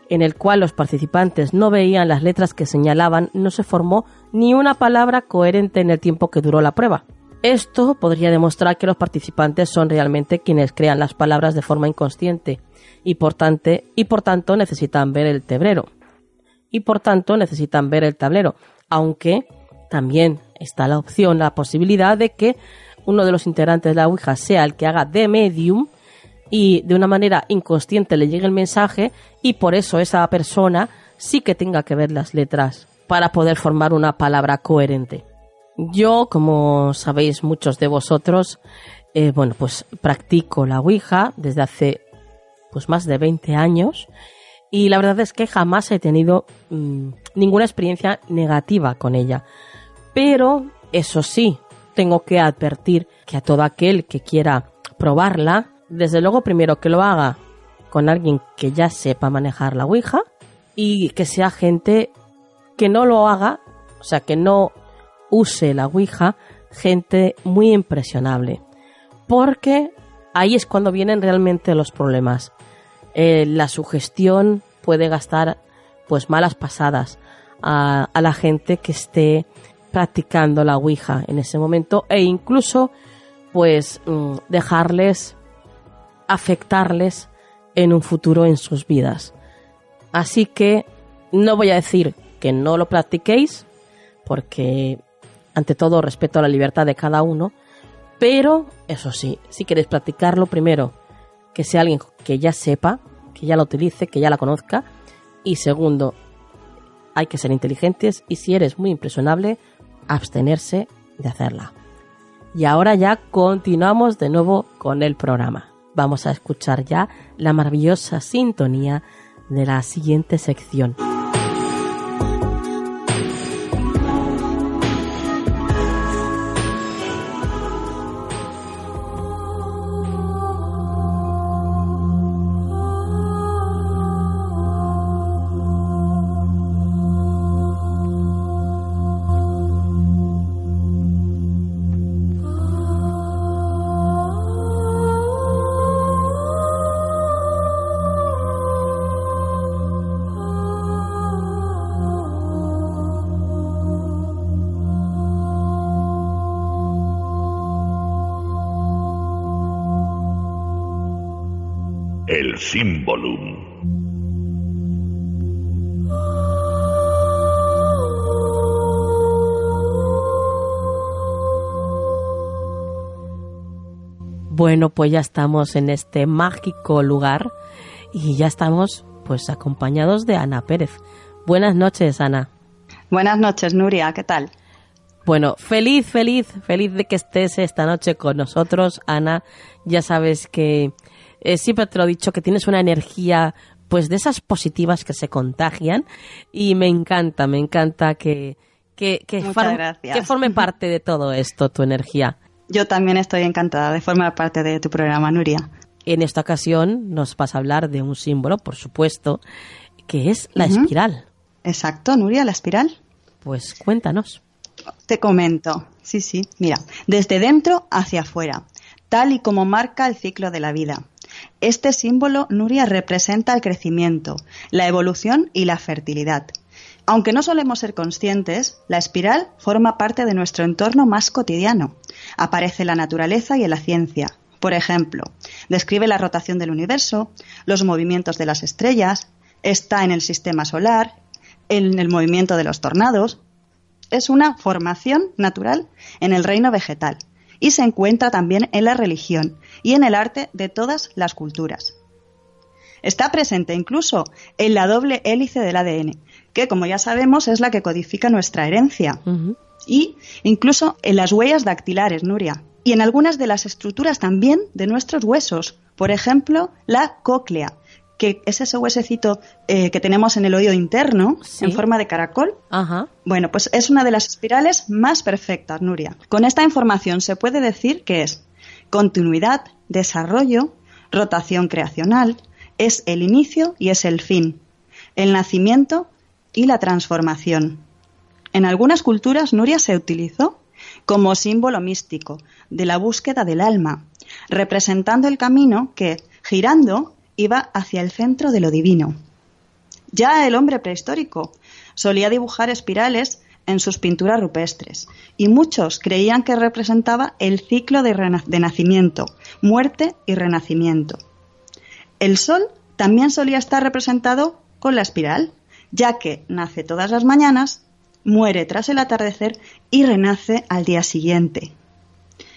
en el cual los participantes no veían las letras que señalaban, no se formó ni una palabra coherente en el tiempo que duró la prueba. Esto podría demostrar que los participantes son realmente quienes crean las palabras de forma inconsciente y por, tanto, necesitan ver el tablero. Y por tanto necesitan ver el tablero, aunque también está la opción, la posibilidad de que uno de los integrantes de la Ouija sea el que haga de medium y de una manera inconsciente le llegue el mensaje y por eso esa persona sí que tenga que ver las letras para poder formar una palabra coherente. Yo, como sabéis muchos de vosotros, eh, bueno, pues practico la Ouija desde hace pues más de 20 años y la verdad es que jamás he tenido mm, ninguna experiencia negativa con ella. Pero, eso sí, tengo que advertir que a todo aquel que quiera probarla, desde luego primero que lo haga con alguien que ya sepa manejar la Ouija y que sea gente que no lo haga, o sea, que no use la Ouija, gente muy impresionable. Porque ahí es cuando vienen realmente los problemas. Eh, la sugestión puede gastar pues malas pasadas a, a, la gente que esté practicando la Ouija en ese momento e incluso pues mm, dejarles afectarles en un futuro en sus vidas. Así que no voy a decir que no lo practiquéis porque ante todo respeto a la libertad de cada uno, pero eso sí, si queréis practicarlo primero que sea alguien que ya sepa, que ya la utilice, que ya la conozca y segundo, hay que ser inteligentes y si eres muy impresionable, abstenerse de hacerla. Y ahora ya continuamos de nuevo con el programa. Vamos a escuchar ya la maravillosa sintonía de la siguiente sección. Bueno, pues ya estamos en este mágico lugar y ya estamos pues acompañados de Ana Pérez. Buenas noches, Ana. Buenas noches, Nuria, ¿qué tal? Bueno, feliz, feliz, feliz de que estés esta noche con nosotros, Ana. Ya sabes que eh, siempre te lo he dicho, que tienes una energía pues de esas positivas que se contagian y me encanta, me encanta que, que, que, que forme (laughs) parte de todo esto tu energía. Yo también estoy encantada de formar parte de tu programa, Nuria. En esta ocasión nos vas a hablar de un símbolo, por supuesto, que es la espiral. Exacto, Nuria, la espiral. Pues cuéntanos. Te comento. Sí, sí. Mira, desde dentro hacia afuera, tal y como marca el ciclo de la vida. Este símbolo, Nuria, representa el crecimiento, la evolución y la fertilidad. Aunque no solemos ser conscientes, la espiral forma parte de nuestro entorno más cotidiano. Aparece en la naturaleza y en la ciencia. Por ejemplo, describe la rotación del universo, los movimientos de las estrellas, está en el sistema solar, en el movimiento de los tornados. Es una formación natural en el reino vegetal y se encuentra también en la religión y en el arte de todas las culturas. Está presente incluso en la doble hélice del ADN, que como ya sabemos es la que codifica nuestra herencia. Y incluso en las huellas dactilares, Nuria. Y en algunas de las estructuras también de nuestros huesos. Por ejemplo, la cóclea, que es ese huesecito eh, que tenemos en el oído interno, en forma de caracol. Bueno, pues es una de las espirales más perfectas, Nuria. Con esta información se puede decir que es continuidad, desarrollo, rotación creacional, es el inicio y es el fin, el nacimiento y la transformación. En algunas culturas, Nuria se utilizó como símbolo místico de la búsqueda del alma, representando el camino que, girando, iba hacia el centro de lo divino. Ya el hombre prehistórico solía dibujar espirales en sus pinturas rupestres y muchos creían que representaba el ciclo de, de nacimiento, muerte y renacimiento. El sol también solía estar representado con la espiral, ya que nace todas las mañanas, muere tras el atardecer y renace al día siguiente.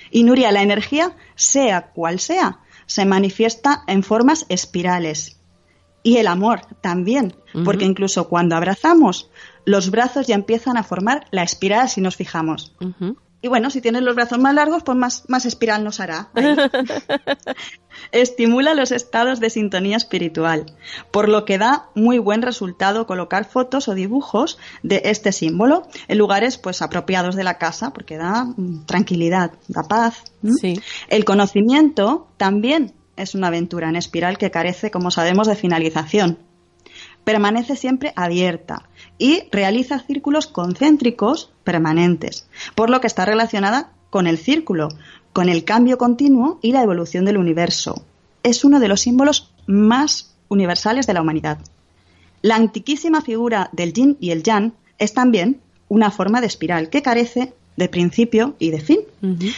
Y Nuria, la energía, sea cual sea, se manifiesta en formas espirales. Y el amor también, porque incluso cuando abrazamos, los brazos ya empiezan a formar la espiral si nos fijamos. Y bueno, si tienes los brazos más largos, pues más, más espiral nos hará. (laughs) Estimula los estados de sintonía espiritual, por lo que da muy buen resultado colocar fotos o dibujos de este símbolo en lugares pues apropiados de la casa, porque da mm, tranquilidad, da paz. Sí. El conocimiento también es una aventura en espiral que carece, como sabemos, de finalización. Permanece siempre abierta y realiza círculos concéntricos permanentes, por lo que está relacionada con el círculo, con el cambio continuo y la evolución del universo. Es uno de los símbolos más universales de la humanidad. La antiquísima figura del yin y el yang es también una forma de espiral que carece de principio y de fin,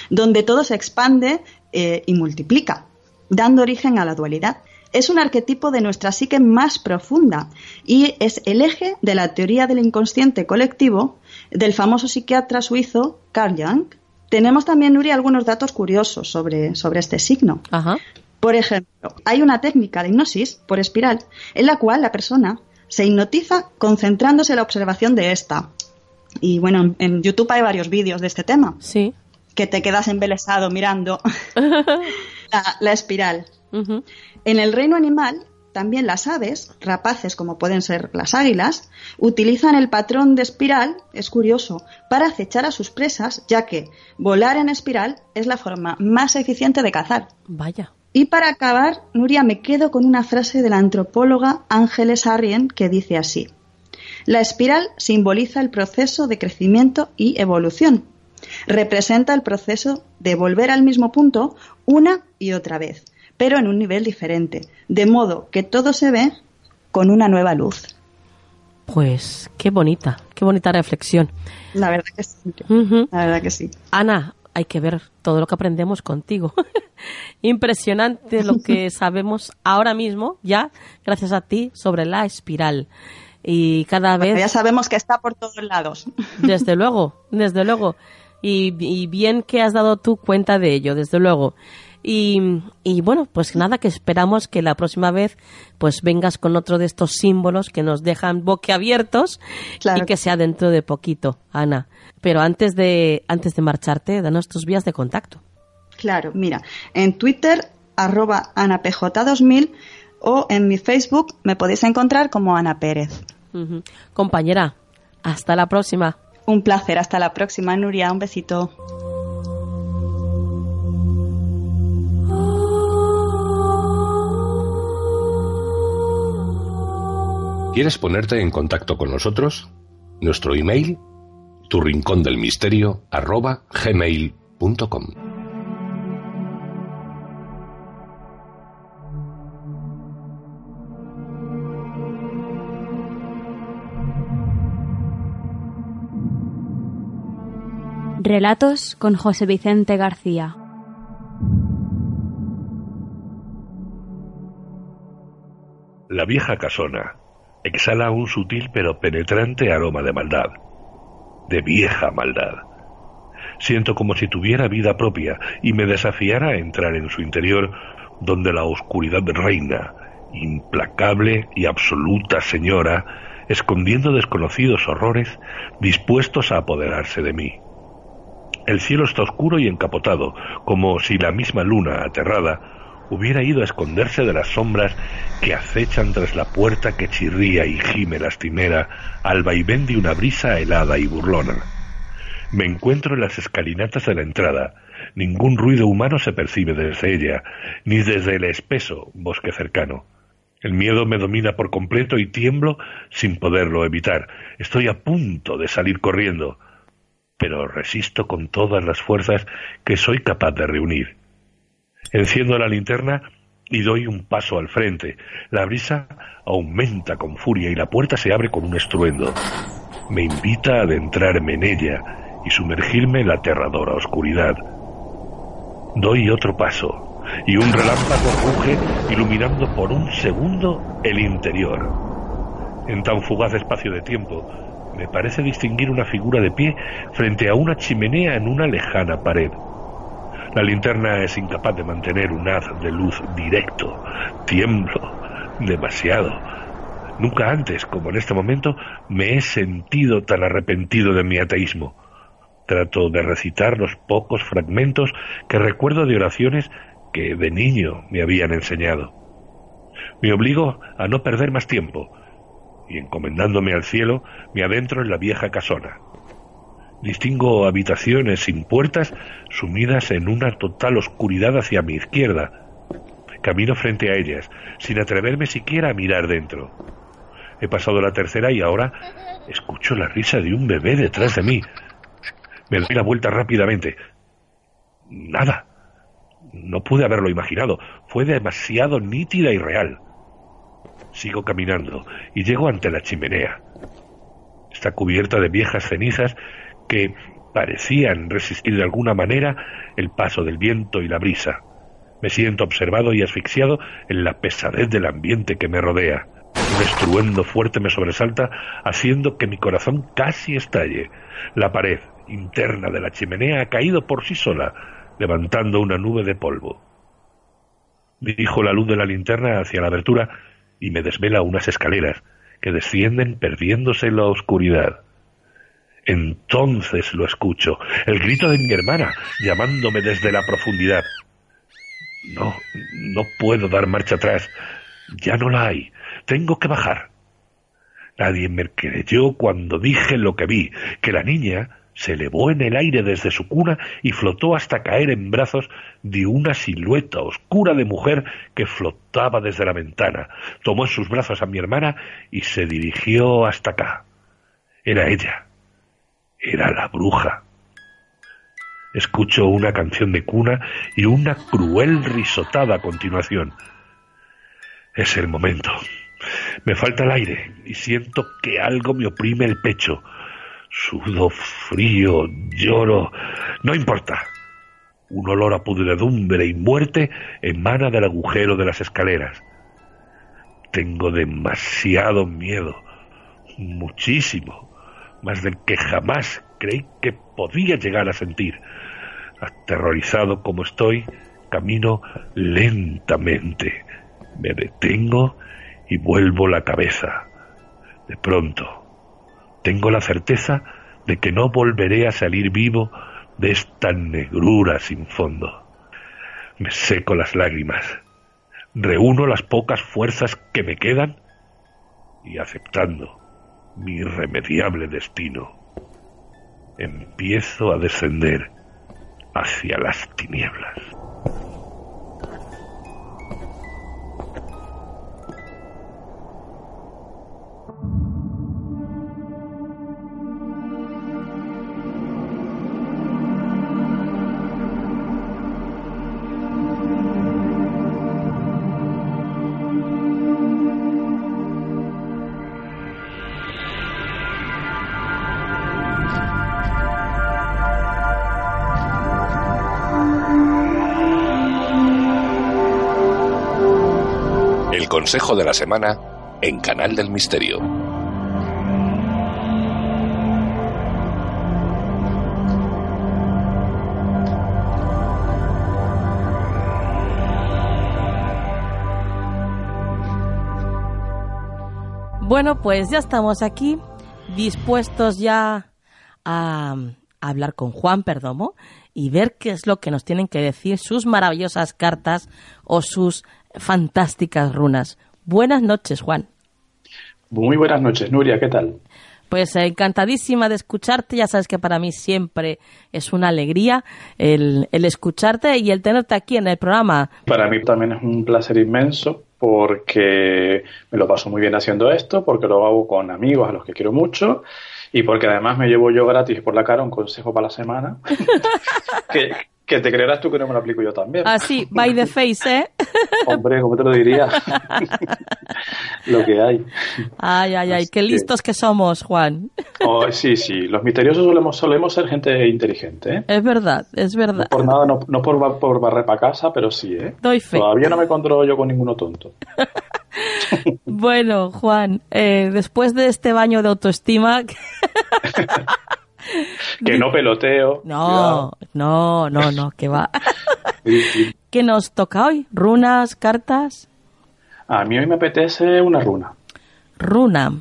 donde todo se expande eh, y multiplica, dando origen a la dualidad. Es un arquetipo de nuestra psique más profunda y es el eje de la teoría del inconsciente colectivo del famoso psiquiatra suizo Carl Jung. Tenemos también, Nuri, algunos datos curiosos sobre, sobre este signo. Ajá. Por ejemplo, hay una técnica de hipnosis por espiral en la cual la persona se hipnotiza concentrándose en la observación de esta. Y bueno, en- en YouTube hay varios vídeos de este tema, Sí. que te quedas embelesado mirando (laughs) la, la espiral. En el reino animal, también las aves, rapaces como pueden ser las águilas, utilizan el patrón de espiral, es curioso, para acechar a sus presas, ya que volar en espiral es la forma más eficiente de cazar. Vaya. Y para acabar, Nuria, me quedo con una frase de la antropóloga Ángeles Arrien que dice así. La espiral simboliza el proceso de crecimiento y evolución. Representa el proceso de volver al mismo punto una y otra vez, pero en un nivel diferente, de modo que todo se ve con una nueva luz. Pues qué bonita, qué bonita reflexión. La verdad que sí. Ujú. La verdad que sí. Ana, hay que ver todo lo que aprendemos contigo. (laughs) Impresionante lo que (laughs) sabemos ahora mismo, ya, gracias a ti, sobre la espiral. Y cada Porque vez, ya sabemos que está por todos lados. (laughs) desde luego, desde luego. Y, y bien que has dado tú cuenta de ello, desde luego. Y, y bueno, pues nada, que esperamos que la próxima vez pues vengas con otro de estos símbolos que nos dejan boquiabiertos Claro. y que sea dentro de poquito, Ana. Pero antes de, antes de marcharte, danos tus vías de contacto. Claro, mira, en Twitter, arroba AnaPJ2000 o en mi Facebook me podéis encontrar como Ana Pérez. Compañera, hasta la próxima. Un placer, hasta la próxima, Nuria, un besito. ¿Quieres ponerte en contacto con nosotros? Nuestro email, tu rincón del misterio, arroba gmail.com. Relatos con José Vicente García. La vieja casona exhala un sutil pero penetrante aroma de maldad, de vieja maldad. Siento como si tuviera vida propia y me desafiara a entrar en su interior donde la oscuridad reina, implacable y absoluta señora, escondiendo desconocidos horrores dispuestos a apoderarse de mí. El cielo está oscuro y encapotado, como si la misma luna, aterrada, hubiera ido a esconderse de las sombras que acechan tras la puerta que chirría y gime lastimera al vaivén de una brisa helada y burlona. Me encuentro en las escalinatas de la entrada. Ningún ruido humano se percibe desde ella, ni desde el espeso bosque cercano. El miedo me domina por completo y tiemblo sin poderlo evitar. Estoy a punto de salir corriendo, pero resisto con todas las fuerzas que soy capaz de reunir. Enciendo la linterna y doy un paso al frente. La brisa aumenta con furia y la puerta se abre con un estruendo. Me invita a adentrarme en ella y sumergirme en la aterradora oscuridad. Doy otro paso y un relámpago ruge iluminando por un segundo el interior. En tan fugaz espacio de tiempo, me parece distinguir una figura de pie frente a una chimenea en una lejana pared. La linterna es incapaz de mantener un haz de luz directo. Tiemblo demasiado. Nunca antes, como en este momento, me he sentido tan arrepentido de mi ateísmo. Trato de recitar los pocos fragmentos que recuerdo de oraciones que de niño me habían enseñado. Me obligo a no perder más tiempo y encomendándome al cielo me adentro en la vieja casona. Distingo habitaciones sin puertas sumidas en una total oscuridad hacia mi izquierda. Camino frente a ellas, sin atreverme siquiera a mirar dentro. He pasado la tercera y ahora escucho la risa de un bebé detrás de mí. Me doy la vuelta rápidamente. Nada. No pude haberlo imaginado. Fue demasiado nítida y real. Sigo caminando y llego ante la chimenea. Está cubierta de viejas cenizas que parecían resistir de alguna manera el paso del viento y la brisa. Me siento observado y asfixiado en la pesadez del ambiente que me rodea. Un estruendo fuerte me sobresalta, haciendo que mi corazón casi estalle. La pared interna de la chimenea ha caído por sí sola, levantando una nube de polvo. Dirijo la luz de la linterna hacia la abertura y me desvela unas escaleras que descienden perdiéndose en la oscuridad. Entonces lo escucho, el grito de mi hermana llamándome desde la profundidad. No, no puedo dar marcha atrás. Ya no la hay. Tengo que bajar. Nadie me creyó cuando dije lo que vi, que la niña se elevó en el aire desde su cuna y flotó hasta caer en brazos de una silueta oscura de mujer que flotaba desde la ventana. Tomó en sus brazos a mi hermana y se dirigió hasta acá. Era ella era la bruja. Escucho una canción de cuna y una cruel risotada a continuación. Es el momento. Me falta el aire y siento que algo me oprime el pecho. Sudo frío, lloro. No importa. Un olor a pudredumbre y muerte emana del agujero de las escaleras. Tengo demasiado miedo. Muchísimo más del que jamás creí que podía llegar a sentir. Aterrorizado como estoy, camino lentamente. Me detengo y vuelvo la cabeza. De pronto, tengo la certeza de que no volveré a salir vivo de esta negrura sin fondo. Me seco las lágrimas, reúno las pocas fuerzas que me quedan y aceptando mi irremediable destino. Empiezo a descender hacia las tinieblas. Consejo de la Semana en Canal del Misterio. Bueno, pues ya estamos aquí, dispuestos ya a, hablar con Juan Perdomo y ver qué es lo que nos tienen que decir sus maravillosas cartas o sus fantásticas runas. Buenas noches, Juan. Muy buenas noches, Nuria, ¿qué tal? Pues encantadísima de escucharte, ya sabes que para mí siempre es una alegría el, escucharte y el tenerte aquí en el programa. Para mí también es un placer inmenso porque me lo paso muy bien haciendo esto, porque lo hago con amigos a los que quiero mucho y porque además me llevo yo gratis por la cara un consejo para la semana (laughs) que, que te creerás tú que no me lo aplico yo también. Así, ah, by the face, ¿eh? (laughs) Hombre, ¿cómo te lo diría? (laughs) lo que hay. Ay, ay, ay, qué listos que... somos, Juan. Oh, sí, sí, los misteriosos solemos, solemos ser gente inteligente, ¿eh? Es verdad, es verdad. No por nada, no, no por, por barrer para casa, pero sí, ¿eh? Doy fe. Todavía no me controlo yo con ninguno tonto. (laughs) bueno, Juan, eh, después de este baño de autoestima... (laughs) que no peloteo. No, no, no, no, que va. (laughs) ¿Qué nos toca hoy? ¿Runas, cartas? A mí hoy me apetece una runa. Runa.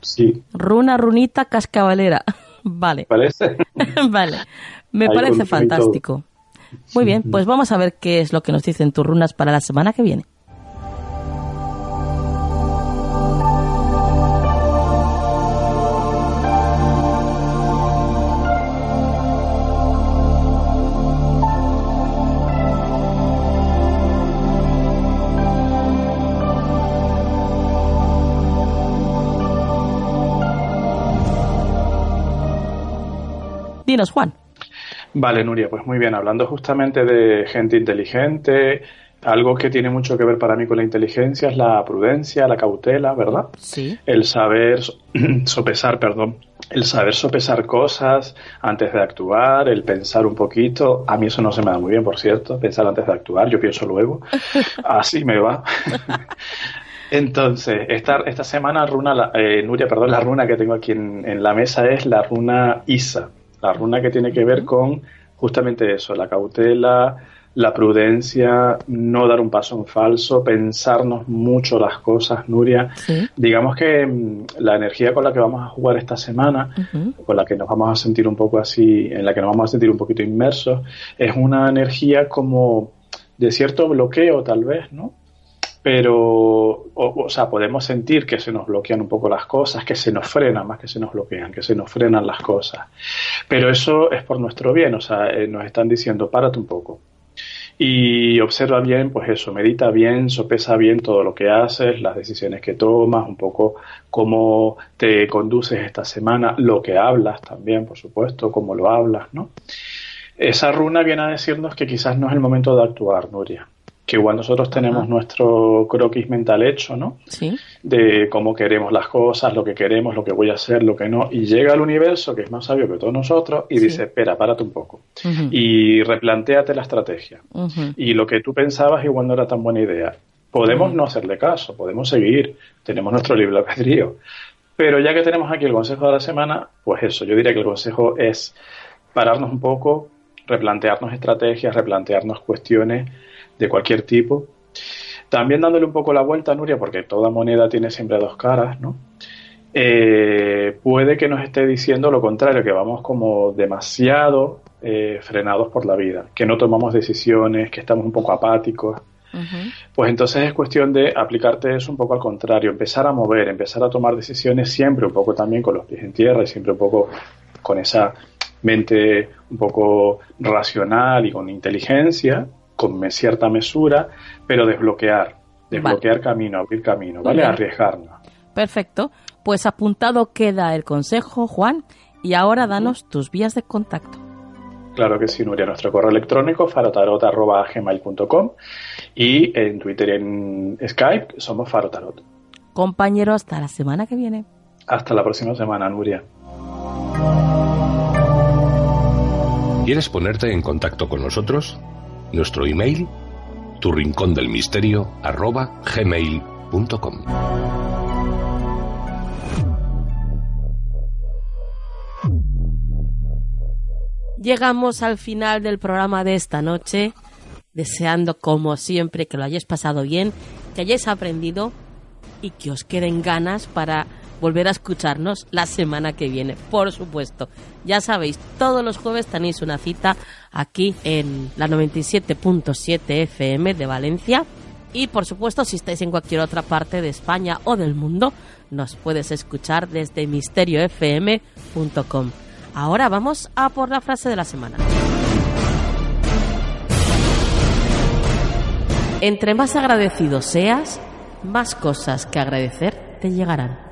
Sí. Runa, runita, cascabalera. (laughs) Vale. ¿Parece? vale. Me Ahí parece fantástico. Muy bien, pues vamos a ver qué es lo que nos dicen tus runas para la semana que viene. Dinos, Juan. Vale, Nuria, pues muy bien. Hablando justamente de gente inteligente, algo que tiene mucho que ver para mí con la inteligencia es la prudencia, la cautela, ¿verdad? Sí. El saber so- (clears throat) sopesar, perdón, el saber sopesar cosas antes de actuar, el pensar un poquito. A mí eso no se me da muy bien, por cierto, pensar antes de actuar, yo pienso luego. (laughs) Así me va. (laughs) Entonces, esta, esta semana, runa, la- eh, Nuria, perdón, la runa que tengo aquí en, en la mesa es la runa Isa, la runa que tiene que ver con justamente eso, la cautela, la prudencia, no dar un paso en falso, pensarnos mucho las cosas, Nuria. Sí. Digamos que mm, la energía con la que vamos a jugar esta semana, con la que nos vamos a sentir un poco así, en la que nos vamos a sentir un poquito inmersos, es una energía como de cierto bloqueo tal vez, ¿no? Pero, o, o sea, podemos sentir que se nos bloquean un poco las cosas, que se nos frenan más que se nos bloquean, que se nos frenan las cosas. Pero eso es por nuestro bien, o sea, eh, nos están diciendo, párate un poco. Y observa bien, pues eso, medita bien, sopesa bien todo lo que haces, las decisiones que tomas, un poco cómo te conduces esta semana, lo que hablas también, por supuesto, cómo lo hablas, ¿no? Esa runa viene a decirnos que quizás no es el momento de actuar, Nuria. Que igual nosotros tenemos Ajá. nuestro croquis mental hecho, ¿no? Sí. de cómo queremos las cosas, lo que queremos, lo que voy a hacer, lo que no, y llega al universo, que es más sabio que todos nosotros, y Sí. dice, espera, párate un poco, y replantéate la estrategia. Y lo que tú pensabas igual no era tan buena idea. Podemos no hacerle caso, podemos seguir, tenemos nuestro libre albedrío. Pero ya que tenemos aquí el consejo de la semana, pues eso, yo diría que el consejo es pararnos un poco, replantearnos estrategias, replantearnos cuestiones de cualquier tipo. También dándole un poco la vuelta, Nuria, porque toda moneda tiene siempre dos caras, ¿no? Eh, puede que nos esté diciendo lo contrario, que vamos como demasiado eh, frenados por la vida, que no tomamos decisiones, que estamos un poco apáticos. Pues entonces es cuestión de aplicarte eso un poco al contrario, empezar a mover, empezar a tomar decisiones siempre un poco también con los pies en tierra y siempre un poco con esa mente un poco racional y con inteligencia, con cierta mesura, pero desbloquear, desbloquear camino, abrir camino, ¿vale? bien. Arriesgarnos. Perfecto. Pues apuntado queda el consejo, Juan. Y ahora danos tus vías de contacto. Claro que sí, Nuria, nuestro correo electrónico farotarot.gmail.com y en Twitter y en Skype somos farotarot. Compañero, hasta la semana que viene. Hasta la próxima semana, Nuria. ¿Quieres ponerte en contacto con nosotros? Nuestro email, tu rincón del misterio, arroba. Llegamos al final del programa de esta noche, deseando como siempre que lo hayáis pasado bien, que hayáis aprendido y que os queden ganas para volver a escucharnos la semana que viene, por supuesto. Ya sabéis, todos los jueves tenéis una cita aquí en la 97.7 FM de Valencia. Y por supuesto, si estáis en cualquier otra parte de España o del mundo, nos puedes escuchar desde misteriofm.com. Ahora vamos a por la frase de la semana. Entre más agradecido seas, más cosas que agradecer te llegarán.